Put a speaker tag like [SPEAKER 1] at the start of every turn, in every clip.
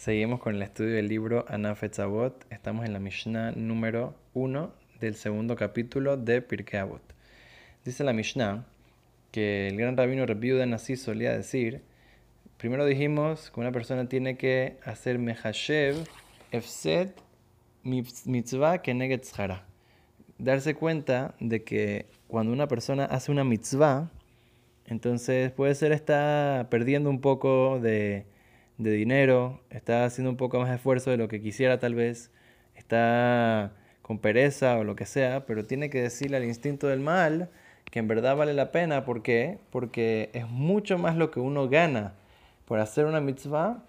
[SPEAKER 1] Seguimos con el estudio del libro Anafetzabot. Estamos en la Mishnah número 1 del segundo capítulo de Pirkei Avot. Dice la Mishnah que el gran rabino Rabbi así solía decir, primero dijimos que una persona tiene que hacer mehashev efset mitzvah keneget Darse cuenta de que cuando una persona hace una mitzvah, entonces puede ser está perdiendo un poco de, de dinero, está haciendo un poco más de esfuerzo de lo que quisiera tal vez, está con pereza o lo que sea, pero tiene que decirle al instinto del mal que en verdad vale la pena. ¿Por qué? Porque es mucho más lo que uno gana por hacer una mitzvah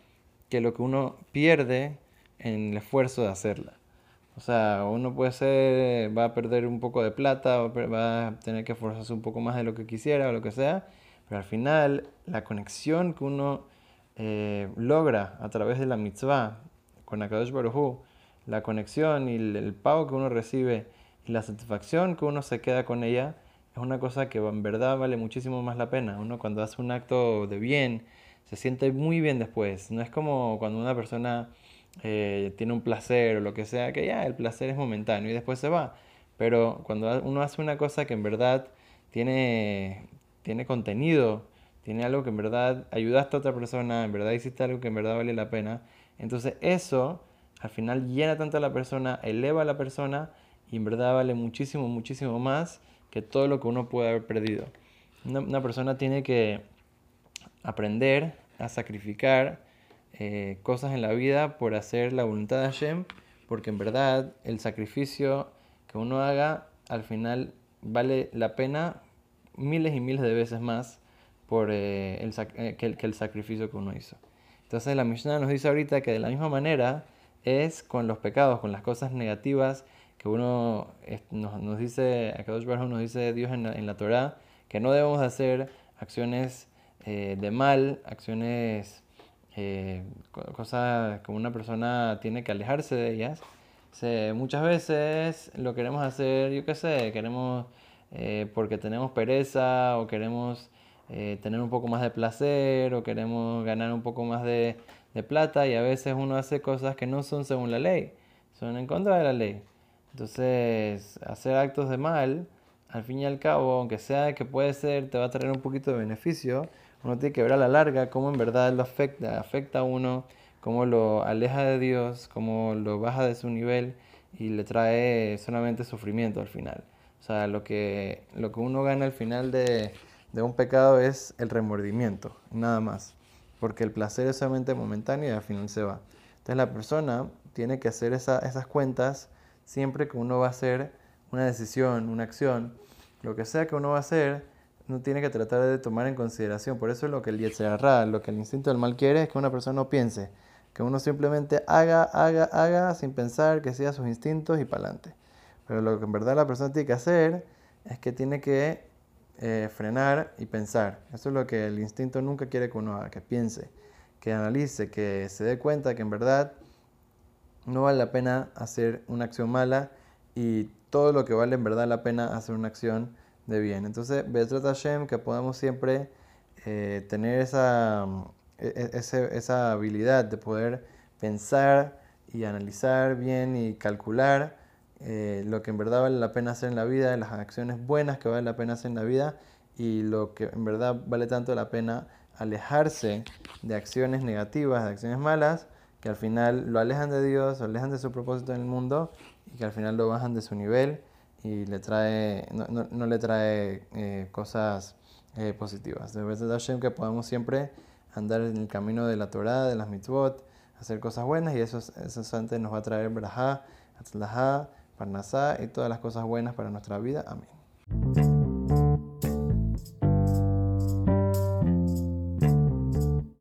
[SPEAKER 1] que lo que uno pierde en el esfuerzo de hacerla. O sea, uno puede ser, va a perder un poco de plata, va a tener que esforzarse un poco más de lo que quisiera o lo que sea, pero al final la conexión que uno eh, logra a través de la mitzvah con Akadosh Baruj la conexión y el, pago que uno recibe y la satisfacción que uno se queda con ella, es una cosa que en verdad vale muchísimo más la pena. Uno cuando hace un acto de bien, se siente muy bien después. No es como cuando una persona eh, tiene un placer o lo que sea, que ya el placer es momentáneo y después se va. Pero cuando uno hace una cosa que en verdad tiene, tiene contenido, tiene algo que en verdad ayudaste a otra persona, en verdad hiciste algo que en verdad vale la pena, entonces eso al final llena tanto a la persona, eleva a la persona y en verdad vale muchísimo, muchísimo más que todo lo que uno puede haber perdido. Una, persona tiene que aprender a sacrificar eh, cosas en la vida por hacer la voluntad de Hashem, porque en verdad el sacrificio que uno haga al final vale la pena miles y miles de veces más por, eh, el, eh, que, el, sacrificio que uno hizo. Entonces la Mishnah nos dice ahorita que de la misma manera es con los pecados, con las cosas negativas que uno nos, nos dice, Akadosh Baruj nos dice Dios en la, en la Torah, que no debemos hacer acciones eh, de mal, acciones, cosas como una persona tiene que alejarse de ellas. muchas veces lo queremos hacer, yo qué sé, queremos porque tenemos pereza o queremos eh, tener un poco más de placer o queremos ganar un poco más de, de, plata y a veces uno hace cosas que no son según la ley, son en contra de la ley. Entonces, hacer actos de mal, al fin y al cabo, aunque sea que puede ser, te va a traer un poquito de beneficio, uno tiene que ver a la larga cómo en verdad lo afecta, afecta a uno, cómo lo aleja de Dios, cómo lo baja de su nivel y le trae solamente sufrimiento al final. O sea, lo que, lo que uno gana al final de, de un pecado es el remordimiento, nada más. Porque el placer es solamente momentáneo y al final se va. Entonces la persona tiene que hacer esas cuentas siempre que uno va a hacer una decisión, una acción, lo que sea que uno va a hacer, uno tiene que tratar de tomar en consideración. Por eso es lo que el Yetzirah, lo que el instinto del mal quiere es que una persona no piense, que uno simplemente haga, haga, haga sin pensar, que siga sus instintos y para adelante. Pero lo que en verdad la persona tiene que hacer es que tiene que eh, frenar y pensar. Eso es lo que el instinto nunca quiere que uno haga, que piense, que analice, que se dé cuenta que en verdad no vale la pena hacer una acción mala y todo lo que vale en verdad la pena hacer una acción de bien. Entonces, Betrat Hashem, que podamos siempre eh, tener esa, e, e, esa habilidad de poder pensar y analizar bien y calcular eh, lo que en verdad vale la pena hacer en la vida, las acciones buenas que vale la pena hacer en la vida y lo que en verdad vale tanto la pena alejarse de acciones negativas, de acciones malas, que al final lo alejan de Dios, lo alejan de su propósito en el mundo y que al final lo bajan de su nivel y le trae, no, le trae eh, cosas eh, positivas. De verdad, Hashem, que podamos siempre andar en el camino de la Torah, de las mitzvot, hacer cosas buenas y eso, eso antes nos va a traer braja, atzlajá, Y todas las cosas buenas para nuestra vida. Amén.